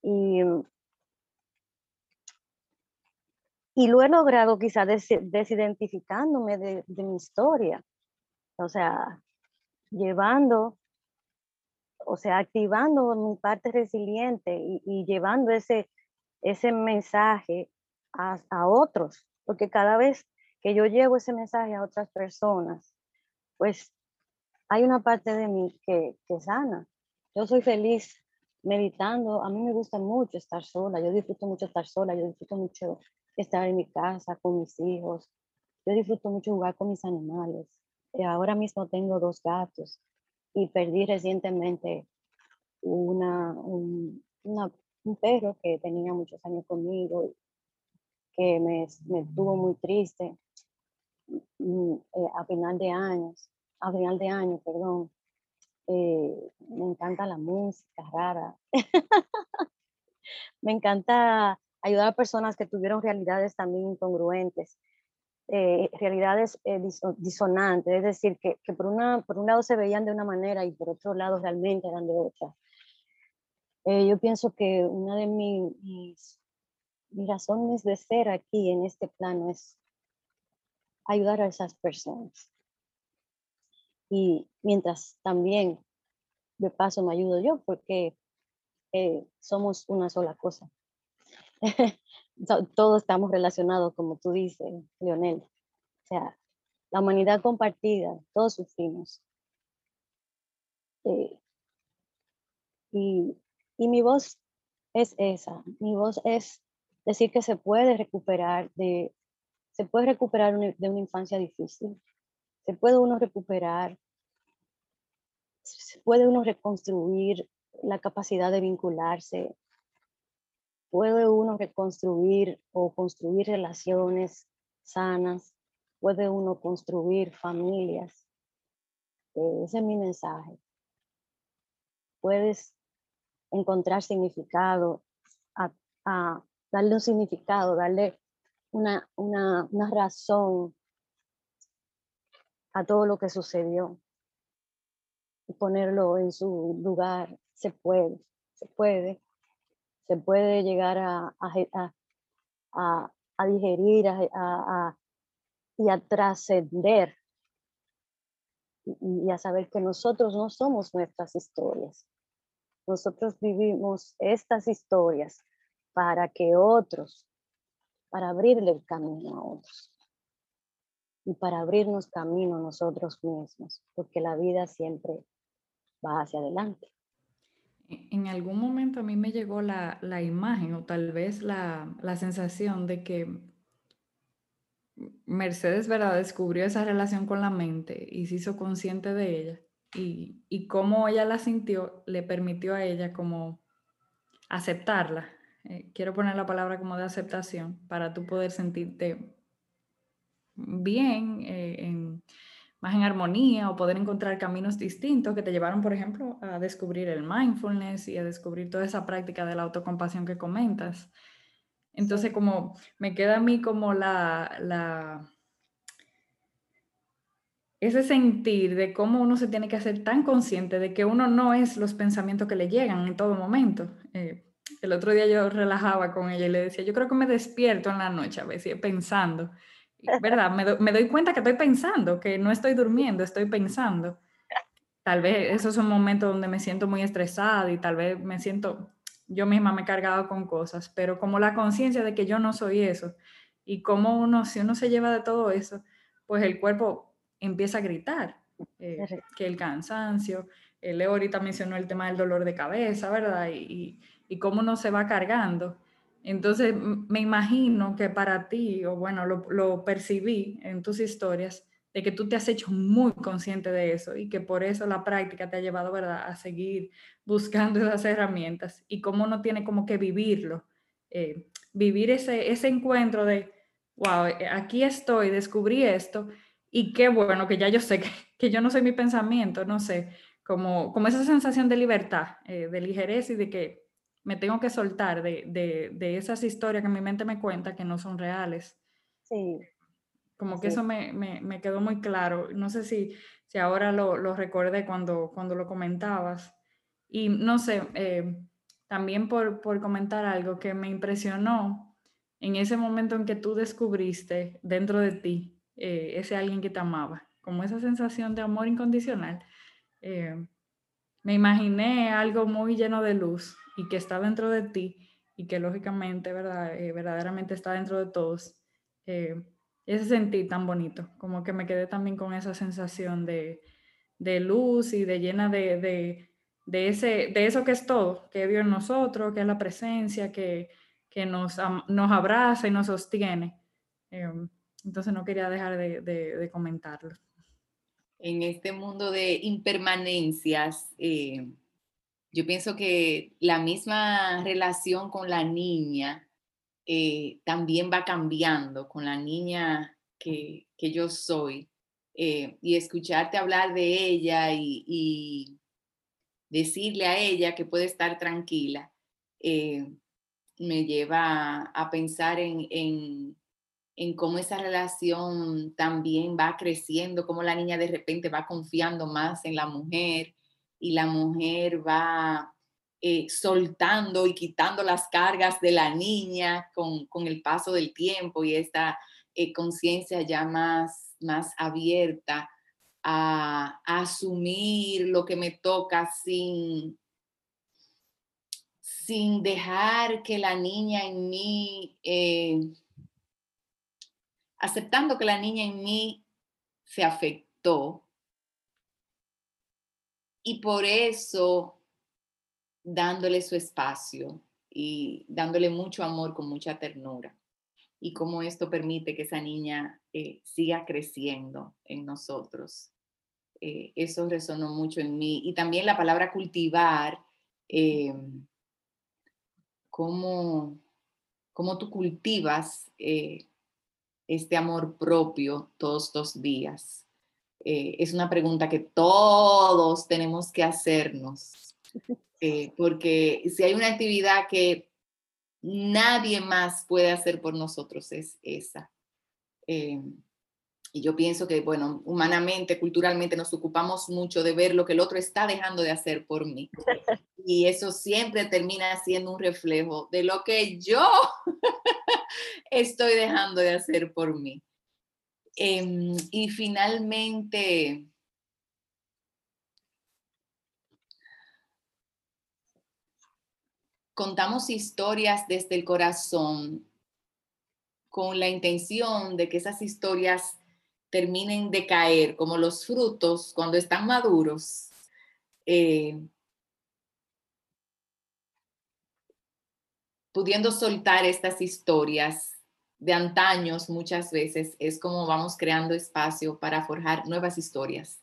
Y y lo he logrado quizás desidentificándome de, de mi historia. O sea, llevando, o sea, activando mi parte resiliente y, llevando ese, ese mensaje a, a, otros, porque cada vez que yo llevo ese mensaje a otras personas, pues hay una parte de mí que, que sana. Yo soy feliz meditando, a mí me gusta mucho estar sola, yo disfruto mucho estar sola, yo disfruto mucho estar en mi casa con mis hijos, yo disfruto mucho jugar con mis animales. Eh, ahora mismo tengo dos gatos y perdí recientemente una, un, un perro que tenía muchos años conmigo, que me, me tuvo muy triste mm, eh, a final de años, a final de año, perdón. Eh, me encanta la música rara. me encanta ayudar a personas que tuvieron realidades también incongruentes. Eh, realidades disonantes, es decir, que, que, por, una, por un lado se veían de una manera y por otro lado realmente eran de otra. Eh, yo pienso que una de mis, mis, razones de ser aquí en este plano es ayudar a esas personas. Y mientras también de paso me ayudo yo porque somos una sola cosa. todos estamos relacionados, como tú dices, Leonel. O sea, la humanidad compartida, todos sufrimos. Eh, y, y, mi voz es esa, mi voz es decir que se puede recuperar de, se puede recuperar de una infancia difícil, se puede uno recuperar, se puede uno reconstruir la capacidad de vincularse, puede uno reconstruir o construir relaciones sanas, puede uno construir familias. Eh, ese es mi mensaje. Puedes encontrar significado, a, darle un significado, darle una, una, una razón a todo lo que sucedió y ponerlo en su lugar. Se puede, se puede se puede llegar a, a, a, digerir y a trascender y, a saber que nosotros no somos nuestras historias. Nosotros vivimos estas historias para que otros, para abrirle el camino a otros y para abrirnos camino nosotros mismos, porque la vida siempre va hacia adelante. En algún momento a mí me llegó la, imagen o tal vez la, sensación de que Mercedes, ¿verdad? Descubrió esa relación con la mente y se hizo consciente de ella. Y, cómo ella la sintió le permitió a ella como aceptarla. Eh, quiero poner la palabra como de aceptación para tú poder sentirte bien eh, en más en armonía o poder encontrar caminos distintos que te llevaron, por ejemplo, a descubrir el mindfulness y a descubrir toda esa práctica de la autocompasión que comentas. Entonces, como me queda a mí como la, la ese sentir de cómo uno se tiene que hacer tan consciente de que uno no es los pensamientos que le llegan en todo momento. Eh, el otro día yo relajaba con ella y le decía, yo creo que me despierto en la noche a veces pensando ¿verdad? Me, doy cuenta que estoy pensando, que no estoy durmiendo, estoy pensando. Tal vez esos son momentos donde me siento muy estresada y tal vez me siento, yo misma me he cargado con cosas, pero como la conciencia de que yo no soy eso y como uno, si uno se lleva de todo eso, pues el cuerpo empieza a gritar, eh, que el cansancio, el Leo ahorita mencionó el tema del dolor de cabeza, ¿verdad? Y, y, cómo uno se va cargando. Entonces, me imagino que para ti, o bueno, lo, percibí en tus historias, de que tú te has hecho muy consciente de eso y que por eso la práctica te ha llevado, ¿verdad?, a seguir buscando esas herramientas y cómo uno tiene como que vivirlo, eh, vivir ese, ese encuentro de, wow, eh, aquí estoy, descubrí esto y qué bueno que ya yo sé que, que yo no soy mi pensamiento, no sé, como, como esa sensación de libertad, eh, de ligereza y de que me tengo que soltar de, de, de, esas historias que mi mente me cuenta que no son reales. Sí. Como que eso me, me, me, quedó muy claro. No sé si, si ahora lo, lo recordé cuando, cuando lo comentabas. Y no sé, eh, también por, por, comentar algo que me impresionó en ese momento en que tú descubriste dentro de ti eh, ese alguien que te amaba, como esa sensación de amor incondicional, eh, me imaginé algo muy lleno de luz y que está dentro de ti y que lógicamente, ¿verdad? Eh, verdaderamente está dentro de todos. ese sentí tan bonito, como que me quedé también con esa sensación de, luz y de llena de, de, ese, de eso que es todo, que Dios en nosotros, que es la presencia, que, que nos, nos abraza y nos sostiene. Em, entonces no quería dejar de, de, comentarlo. En este mundo de impermanencias, eh, yo pienso que la misma relación con la niña eh, también va cambiando con la niña que, que yo soy. Eh, y escucharte hablar de ella y, y, decirle a ella que puede estar tranquila, me lleva a, pensar en, en, cómo esa relación también va creciendo, cómo la niña de repente va confiando más en la mujer y la mujer va eh, soltando y quitando las cargas de la niña con, el paso del tiempo y esta eh, conciencia ya más, más abierta a, a, asumir lo que me toca sin, sin dejar que la niña en mí, eh, aceptando que la niña en mí se afectó. Y por eso dándole su espacio y dándole mucho amor con mucha ternura. Y cómo esto permite que esa niña eh, siga creciendo en nosotros. Eh, eso resonó mucho en mí. Y también la palabra cultivar cómo, cómo tú cultivas eh, este amor propio todos estos días. Eh, es una pregunta que todos tenemos que hacernos, eh, porque si hay una actividad que nadie más puede hacer por nosotros es esa. Y yo pienso que, bueno, humanamente, culturalmente nos ocupamos mucho de ver lo que el otro está dejando de hacer por mí. Y eso siempre termina siendo un reflejo de lo que yo estoy dejando de hacer por mí. Em, y finalmente, contamos historias desde el corazón con la intención de que esas historias terminen de caer, como los frutos cuando están maduros, eh, pudiendo soltar estas historias de antaños muchas veces, es como vamos creando espacio para forjar nuevas historias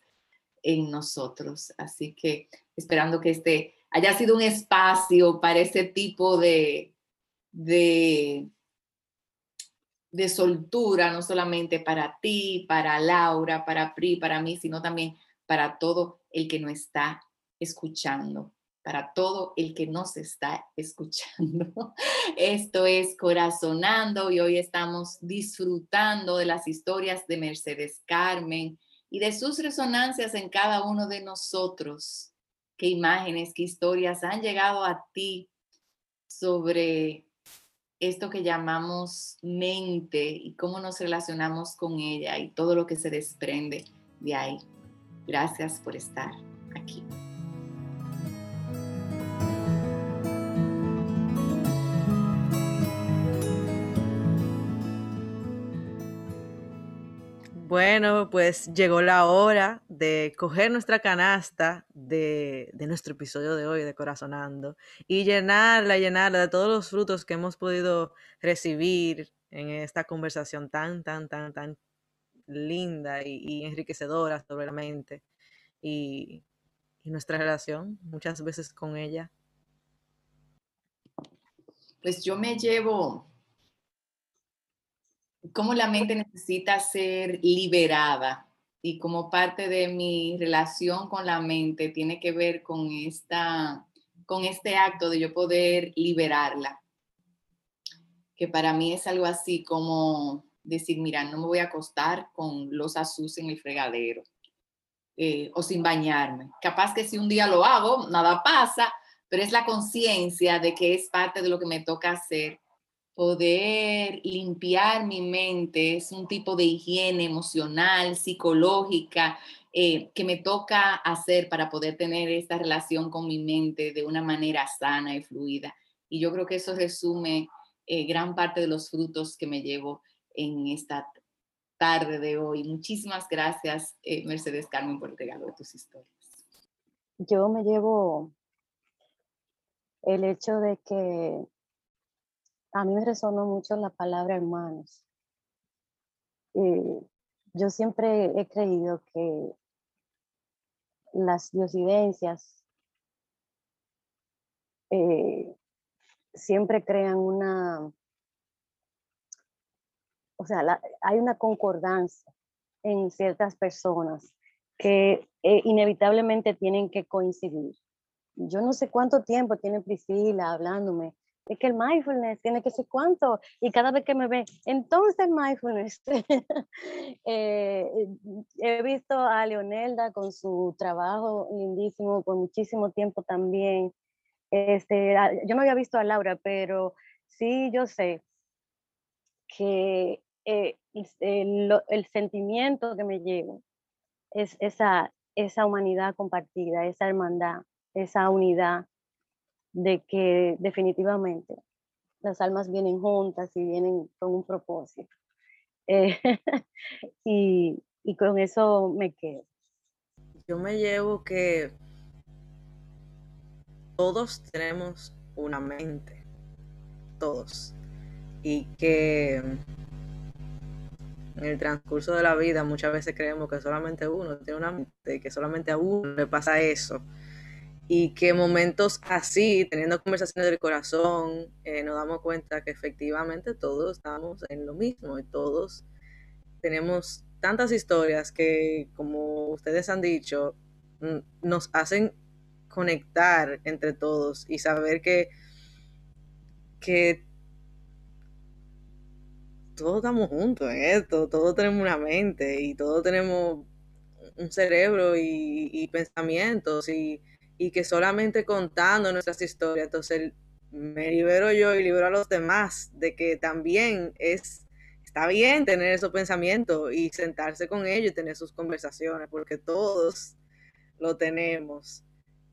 en nosotros. Así que esperando que este haya sido un espacio para ese tipo de, de soltura, no solamente para ti, para Laura, para Pri, para mí, sino también para todo el que no está escuchando, para todo el que nos está escuchando. Esto es Corazonando y hoy estamos disfrutando de las historias de Mercedes Carmen y de sus resonancias en cada uno de nosotros. Qué imágenes, qué historias han llegado a ti sobre esto que llamamos mente y cómo nos relacionamos con ella y todo lo que se desprende de ahí. Gracias por estar aquí. Bueno, pues llegó la hora de coger nuestra canasta de, nuestro episodio de hoy de Corazonando y llenarla, llenarla de todos los frutos que hemos podido recibir en esta conversación tan, tan, tan, tan linda y, enriquecedora sobre la mente y, y nuestra relación muchas veces con ella. Pues yo me llevo cómo la mente necesita ser liberada y como parte de mi relación con la mente tiene que ver con, esta, con este acto de yo poder liberarla, que para mí es algo así como decir, mira, no me voy a acostar con los asus en el fregadero eh, o sin bañarme. Capaz que si un día lo hago, nada pasa, pero es la conciencia de que es parte de lo que me toca hacer poder limpiar mi mente es un tipo de higiene emocional, psicológica, eh, que me toca hacer para poder tener esta relación con mi mente de una manera sana y fluida. Y yo creo que eso resume eh, gran parte de los frutos que me llevo en esta tarde de hoy. Muchísimas gracias, eh, Mercedes Carmen, por el regalo de tus historias. Yo me llevo el hecho de que a mí me resonó mucho la palabra hermanos. yo siempre he creído que las diosidencias eh, siempre crean una, o sea, hay una concordancia en ciertas personas que eh, inevitablemente tienen que coincidir. Yo no sé cuánto tiempo tiene Priscila hablándome de que el mindfulness tiene que ser cuánto, y cada vez que me ve, entonces mindfulness. Eh, he visto a Leonelda con su trabajo lindísimo, con muchísimo tiempo también. Este, yo no había visto a Laura, pero sí yo sé que eh, el, el, sentimiento que me llevo es esa, esa humanidad compartida, esa hermandad, esa unidad de que definitivamente las almas vienen juntas y vienen con un propósito. Eh, y, y con eso me quedo. Yo me llevo que todos tenemos una mente, todos, y que en el transcurso de la vida muchas veces creemos que solamente uno tiene una mente, que solamente a uno le pasa eso y que momentos así, teniendo conversaciones del corazón, eh, nos damos cuenta que efectivamente todos estamos en lo mismo y todos tenemos tantas historias que, como ustedes han dicho, nos hacen conectar entre todos y saber que, que todos estamos juntos en esto, todos tenemos una mente y todos tenemos un cerebro y, y pensamientos y y que solamente contando nuestras historias, entonces me libero yo y libero a los demás de que también es, está bien tener esos pensamientos y sentarse con ellos y tener sus conversaciones, porque todos lo tenemos.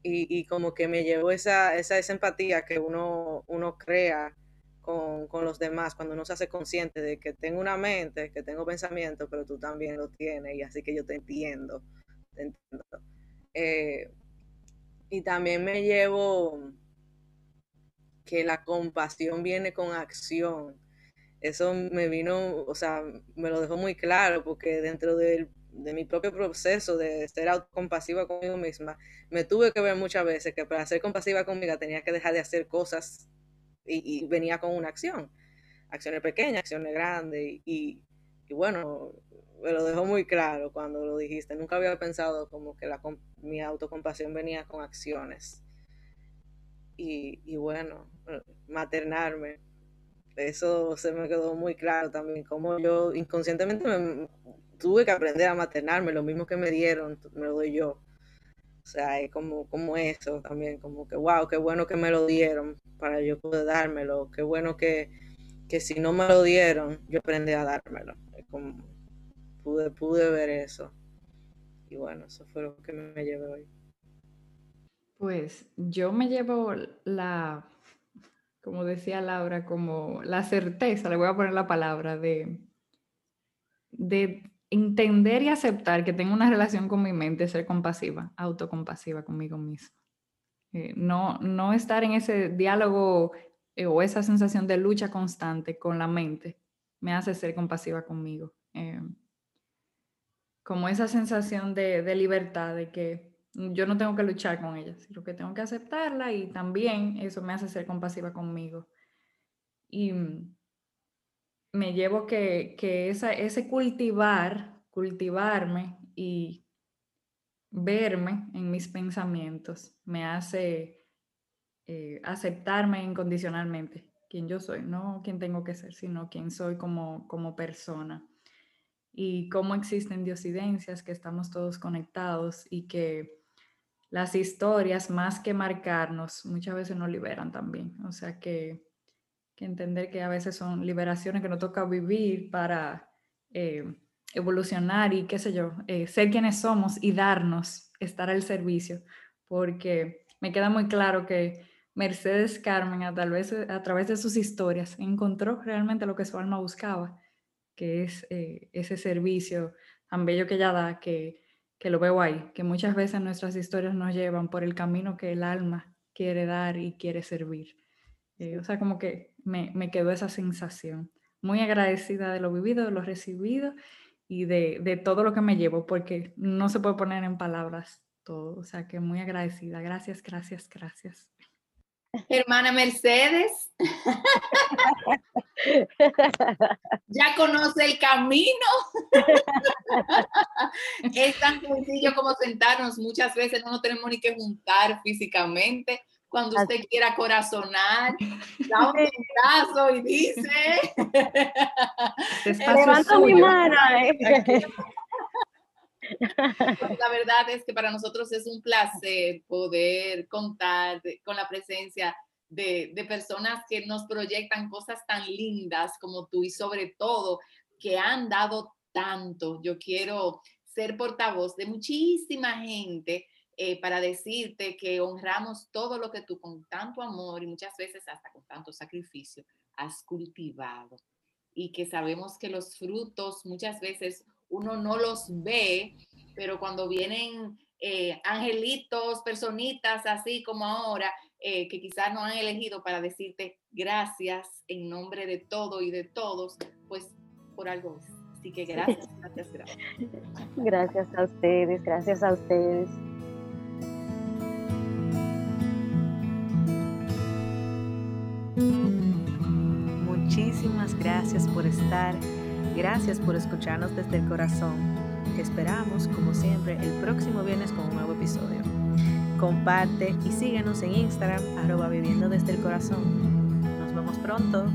Y, como que me llevo esa, esa, empatía que uno, uno crea con, con, los demás cuando uno se hace consciente de que tengo una mente, que tengo pensamiento, pero tú también lo tienes y así que yo te entiendo. Te entiendo. Eh, y también me llevo que la compasión viene con acción. Eso me vino, o sea, me lo dejó muy claro porque dentro de, mi propio proceso de ser autocompasiva conmigo misma, me tuve que ver muchas veces que para ser compasiva conmigo tenía que dejar de hacer cosas y, venía con una acción. Acciones pequeñas, acciones grandes y, bueno, me lo dejó muy claro cuando lo dijiste. Nunca había pensado como que la, mi autocompasión venía con acciones. Y, bueno, eh, maternarme. Eso se me quedó muy claro también, como yo inconscientemente me, tuve que aprender a maternarme, lo mismo que me dieron, me lo doy yo. O sea, es como, como eso también, como que, wow, qué bueno que me lo dieron para yo poder dármelo, qué bueno que, que si no me lo dieron, yo aprendí a dármelo. Es como, pude, pude ver eso. Y bueno, eso fue lo que me llevé hoy. Pues yo me llevo la, como decía Laura, como la certeza, le voy a poner la palabra, de, de entender y aceptar que tengo una relación con mi mente, ser compasiva, autocompasiva conmigo misma. Eh, no, no estar en ese diálogo eh, o esa sensación de lucha constante con la mente me hace ser compasiva conmigo. Eh, como esa sensación de, de, libertad, de que yo no tengo que luchar con ella, sino que tengo que aceptarla y también eso me hace ser compasiva conmigo. Y me llevo que, que esa, ese cultivar, cultivarme y verme en mis pensamientos me hace eh, aceptarme incondicionalmente, quien yo soy, no quien tengo que ser, sino quien soy como, como persona y cómo existen diosidencias, que estamos todos conectados y que las historias, más que marcarnos, muchas veces nos liberan también. O sea que, entender que a veces son liberaciones que nos toca vivir para eh, evolucionar y qué sé yo, eh, ser quienes somos y darnos, estar al servicio, porque me queda muy claro que Mercedes Carmen, a, tal vez, a través de sus historias, encontró realmente lo que su alma buscaba, que es eh, ese servicio tan bello que ella da, que, que lo veo ahí, que muchas veces nuestras historias nos llevan por el camino que el alma quiere dar y quiere servir. Eh, o sea, como que me, me, quedó esa sensación. Muy agradecida de lo vivido, de lo recibido y de, de todo lo que me llevo, porque no se puede poner en palabras todo. O sea, que muy agradecida. Gracias, gracias, gracias. Hermana Mercedes, ya conoce el camino. es tan sencillo como sentarnos. Muchas veces no nos tenemos ni que juntar físicamente. Cuando usted quiera corazonar, da un brazo y dice. Levanto mi mano. Eh. La verdad es que para nosotros es un placer poder contar con la presencia de, de, personas que nos proyectan cosas tan lindas como tú y sobre todo que han dado tanto. Yo quiero ser portavoz de muchísima gente eh, para decirte que honramos todo lo que tú con tanto amor y muchas veces hasta con tanto sacrificio has cultivado y que sabemos que los frutos muchas veces uno no los ve, pero cuando vienen eh, angelitos, personitas así como ahora, eh, que quizás no han elegido para decirte gracias en nombre de todo y de todos, pues por algo es. Así que gracias, gracias, gracias. Gracias a ustedes, gracias a ustedes. Muchísimas gracias por estar Gracias por escucharnos desde el corazón. Te esperamos, como siempre, el próximo viernes con un nuevo episodio. Comparte y síguenos en Instagram, arroba viviendo desde el corazón. Nos vemos pronto.